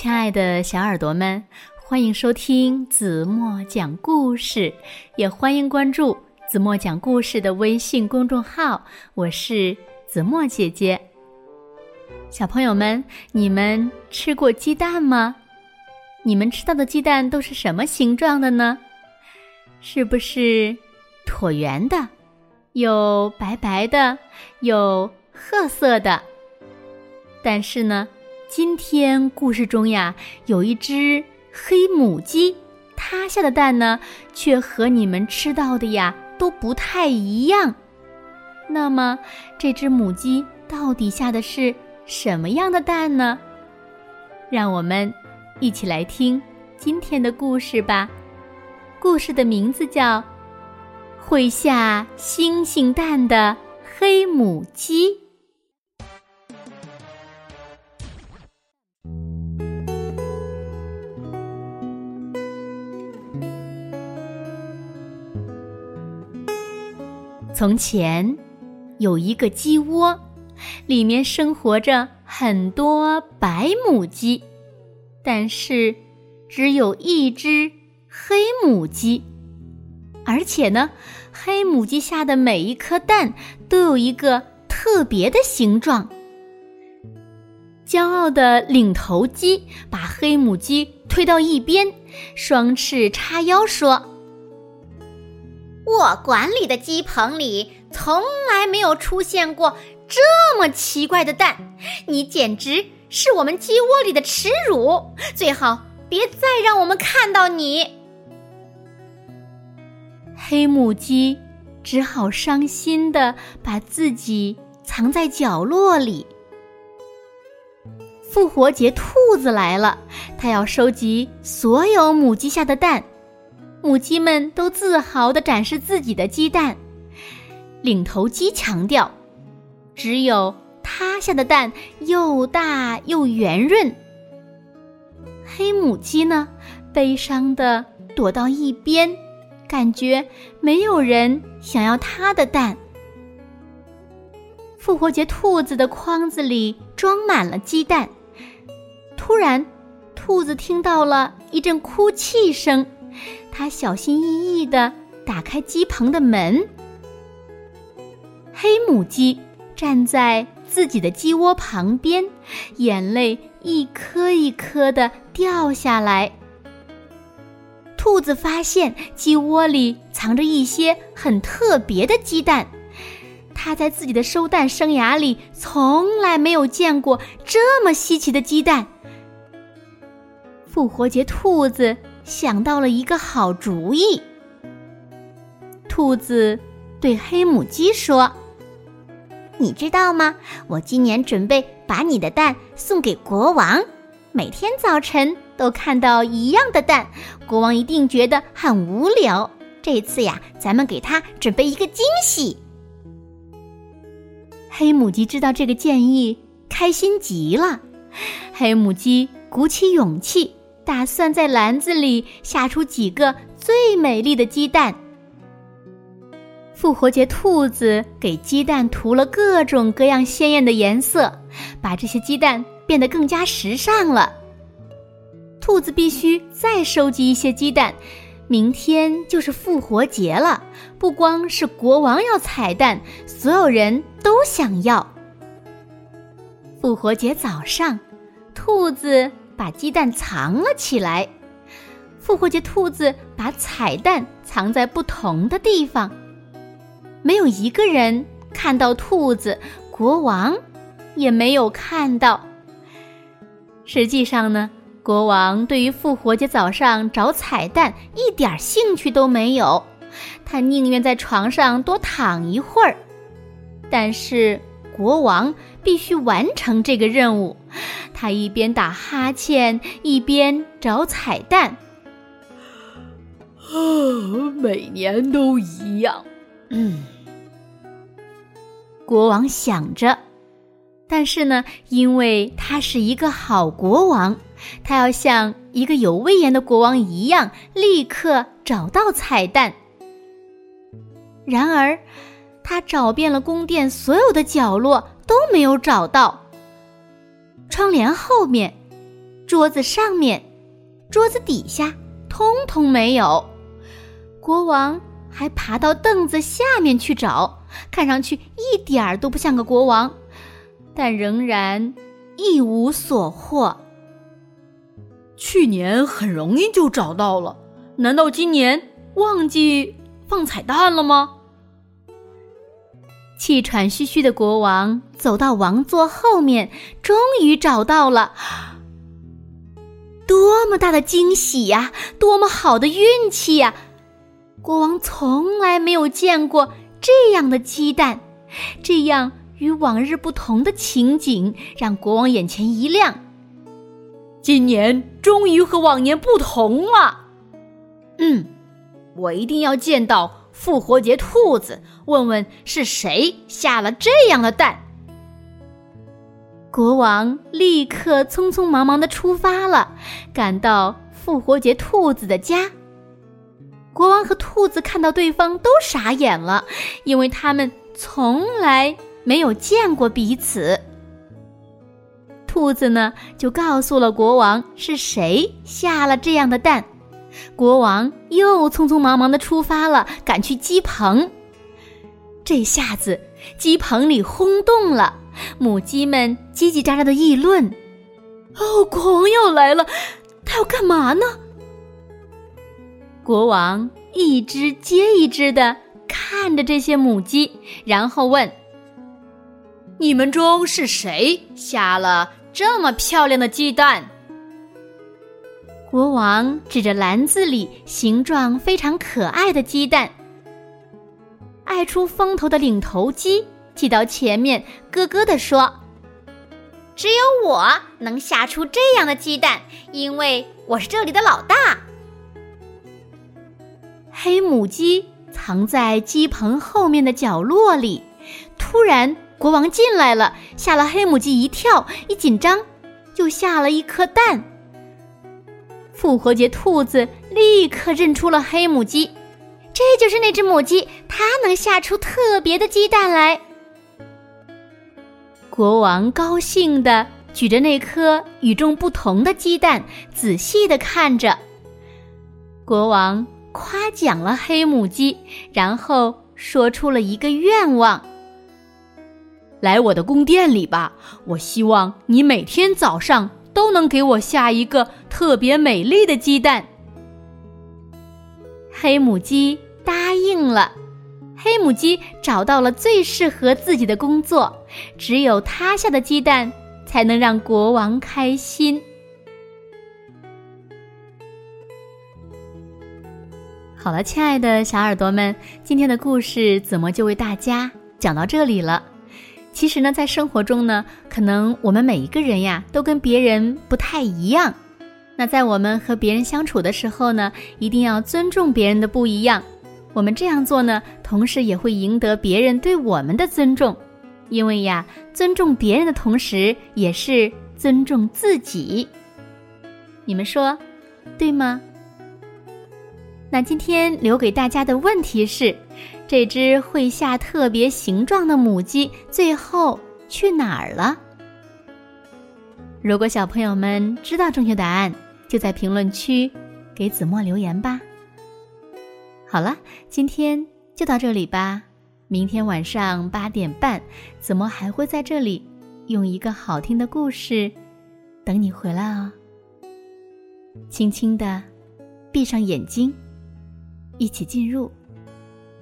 亲爱的小耳朵们，欢迎收听子墨讲故事，也欢迎关注子墨讲故事的微信公众号。我是子墨姐姐。小朋友们，你们吃过鸡蛋吗？你们吃到的鸡蛋都是什么形状的呢？是不是椭圆的？有白白的，有褐色的。但是呢？今天故事中呀，有一只黑母鸡，它下的蛋呢，却和你们吃到的呀都不太一样。那么，这只母鸡到底下的是什么样的蛋呢？让我们一起来听今天的故事吧。故事的名字叫《会下星星蛋的黑母鸡》。从前，有一个鸡窝，里面生活着很多白母鸡，但是只有一只黑母鸡。而且呢，黑母鸡下的每一颗蛋都有一个特别的形状。骄傲的领头鸡把黑母鸡推到一边，双翅叉腰说。我管理的鸡棚里从来没有出现过这么奇怪的蛋，你简直是我们鸡窝里的耻辱！最好别再让我们看到你。黑母鸡只好伤心的把自己藏在角落里。复活节兔子来了，它要收集所有母鸡下的蛋。母鸡们都自豪地展示自己的鸡蛋。领头鸡强调，只有它下的蛋又大又圆润。黑母鸡呢，悲伤地躲到一边，感觉没有人想要它的蛋。复活节兔子的筐子里装满了鸡蛋。突然，兔子听到了一阵哭泣声。他小心翼翼地打开鸡棚的门。黑母鸡站在自己的鸡窝旁边，眼泪一颗一颗地掉下来。兔子发现鸡窝里藏着一些很特别的鸡蛋，它在自己的收蛋生涯里从来没有见过这么稀奇的鸡蛋。复活节兔子。想到了一个好主意。兔子对黑母鸡说：“你知道吗？我今年准备把你的蛋送给国王，每天早晨都看到一样的蛋，国王一定觉得很无聊。这次呀，咱们给他准备一个惊喜。”黑母鸡知道这个建议，开心极了。黑母鸡鼓起勇气。打算在篮子里下出几个最美丽的鸡蛋。复活节兔子给鸡蛋涂了各种各样鲜艳的颜色，把这些鸡蛋变得更加时尚了。兔子必须再收集一些鸡蛋，明天就是复活节了。不光是国王要彩蛋，所有人都想要。复活节早上，兔子。把鸡蛋藏了起来。复活节兔子把彩蛋藏在不同的地方，没有一个人看到兔子，国王也没有看到。实际上呢，国王对于复活节早上找彩蛋一点兴趣都没有，他宁愿在床上多躺一会儿。但是国王必须完成这个任务。他一边打哈欠，一边找彩蛋。啊，每年都一样。嗯，国王想着，但是呢，因为他是一个好国王，他要像一个有威严的国王一样，立刻找到彩蛋。然而，他找遍了宫殿所有的角落，都没有找到。窗帘后面，桌子上面、桌子底下，通通没有。国王还爬到凳子下面去找，看上去一点儿都不像个国王，但仍然一无所获。去年很容易就找到了，难道今年忘记放彩蛋了吗？气喘吁吁的国王走到王座后面，终于找到了。多么大的惊喜呀！多么好的运气呀！国王从来没有见过这样的鸡蛋，这样与往日不同的情景让国王眼前一亮。今年终于和往年不同了。嗯，我一定要见到复活节兔子，问问是谁下了这样的蛋。国王立刻匆匆忙忙的出发了，赶到复活节兔子的家。国王和兔子看到对方都傻眼了，因为他们从来没有见过彼此。兔子呢，就告诉了国王是谁下了这样的蛋。国王又匆匆忙忙的出发了，赶去鸡棚。这下子鸡棚里轰动了，母鸡们叽叽喳喳的议论：“哦，国王要来了，他要干嘛呢？”国王一只接一只的看着这些母鸡，然后问：“你们中是谁下了这么漂亮的鸡蛋？”国王指着篮子里形状非常可爱的鸡蛋。爱出风头的领头鸡挤到前面，咯咯地说：“只有我能下出这样的鸡蛋，因为我是这里的老大。”黑母鸡藏在鸡棚后面的角落里。突然，国王进来了，吓了黑母鸡一跳，一紧张，就下了一颗蛋。复活节兔子立刻认出了黑母鸡，这就是那只母鸡，它能下出特别的鸡蛋来。国王高兴地举着那颗与众不同的鸡蛋，仔细地看着。国王。夸奖了黑母鸡，然后说出了一个愿望：“来我的宫殿里吧，我希望你每天早上都能给我下一个特别美丽的鸡蛋。”黑母鸡答应了。黑母鸡找到了最适合自己的工作，只有它下的鸡蛋才能让国王开心。好了，亲爱的小耳朵们，今天的故事怎么就为大家讲到这里了？其实呢，在生活中呢，可能我们每一个人呀，都跟别人不太一样。那在我们和别人相处的时候呢，一定要尊重别人的不一样。我们这样做呢，同时也会赢得别人对我们的尊重。因为呀，尊重别人的同时，也是尊重自己。你们说，对吗？那今天留给大家的问题是：这只会下特别形状的母鸡最后去哪儿了？如果小朋友们知道正确答案，就在评论区给子墨留言吧。好了，今天就到这里吧。明天晚上八点半，子墨还会在这里用一个好听的故事等你回来哦。轻轻的闭上眼睛。一起进入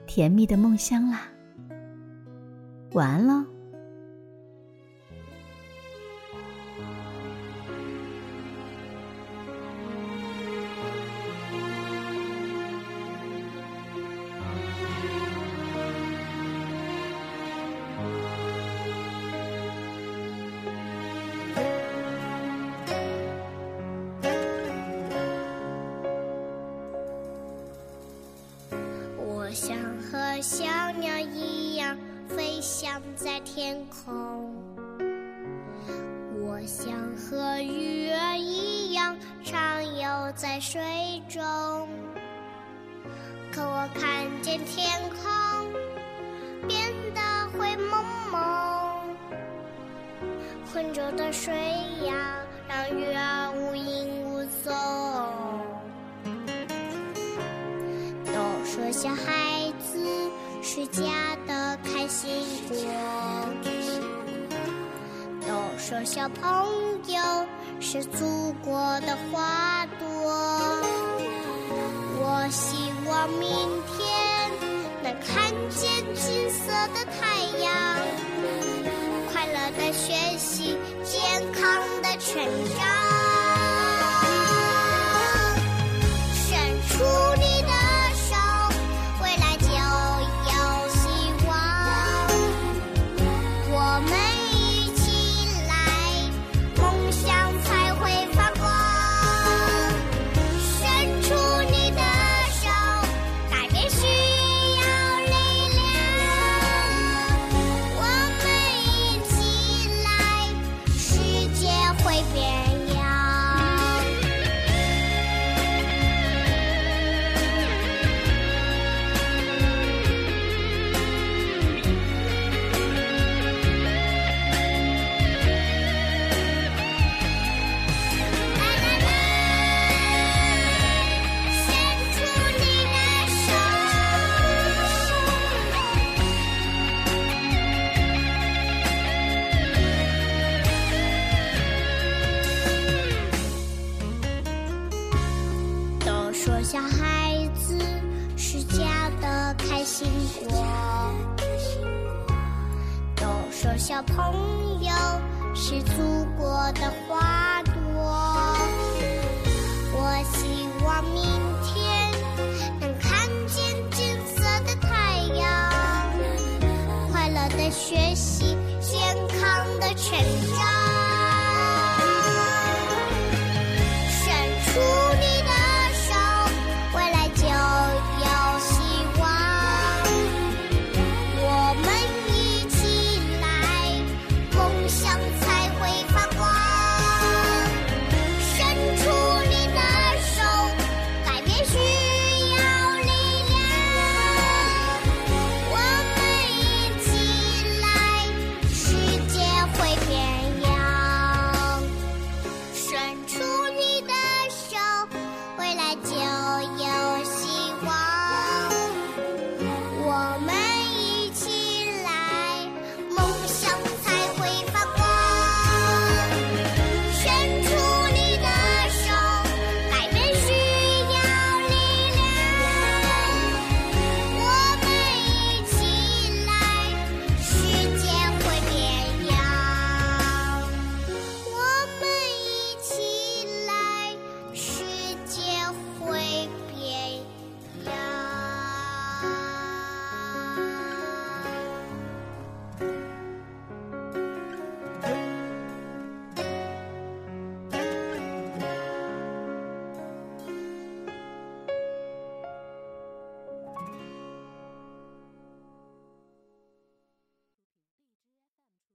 甜蜜的梦乡啦！晚安喽。一样飞翔在天空我想和鱼儿一样畅游在水中可我看见天空变得灰蒙蒙浑浊的水呀让鱼儿无影无踪。都说小孩是家的开心果。都说小朋友是祖国的花朵。我希望明天能看见金色的太阳。快乐的学习健康的成长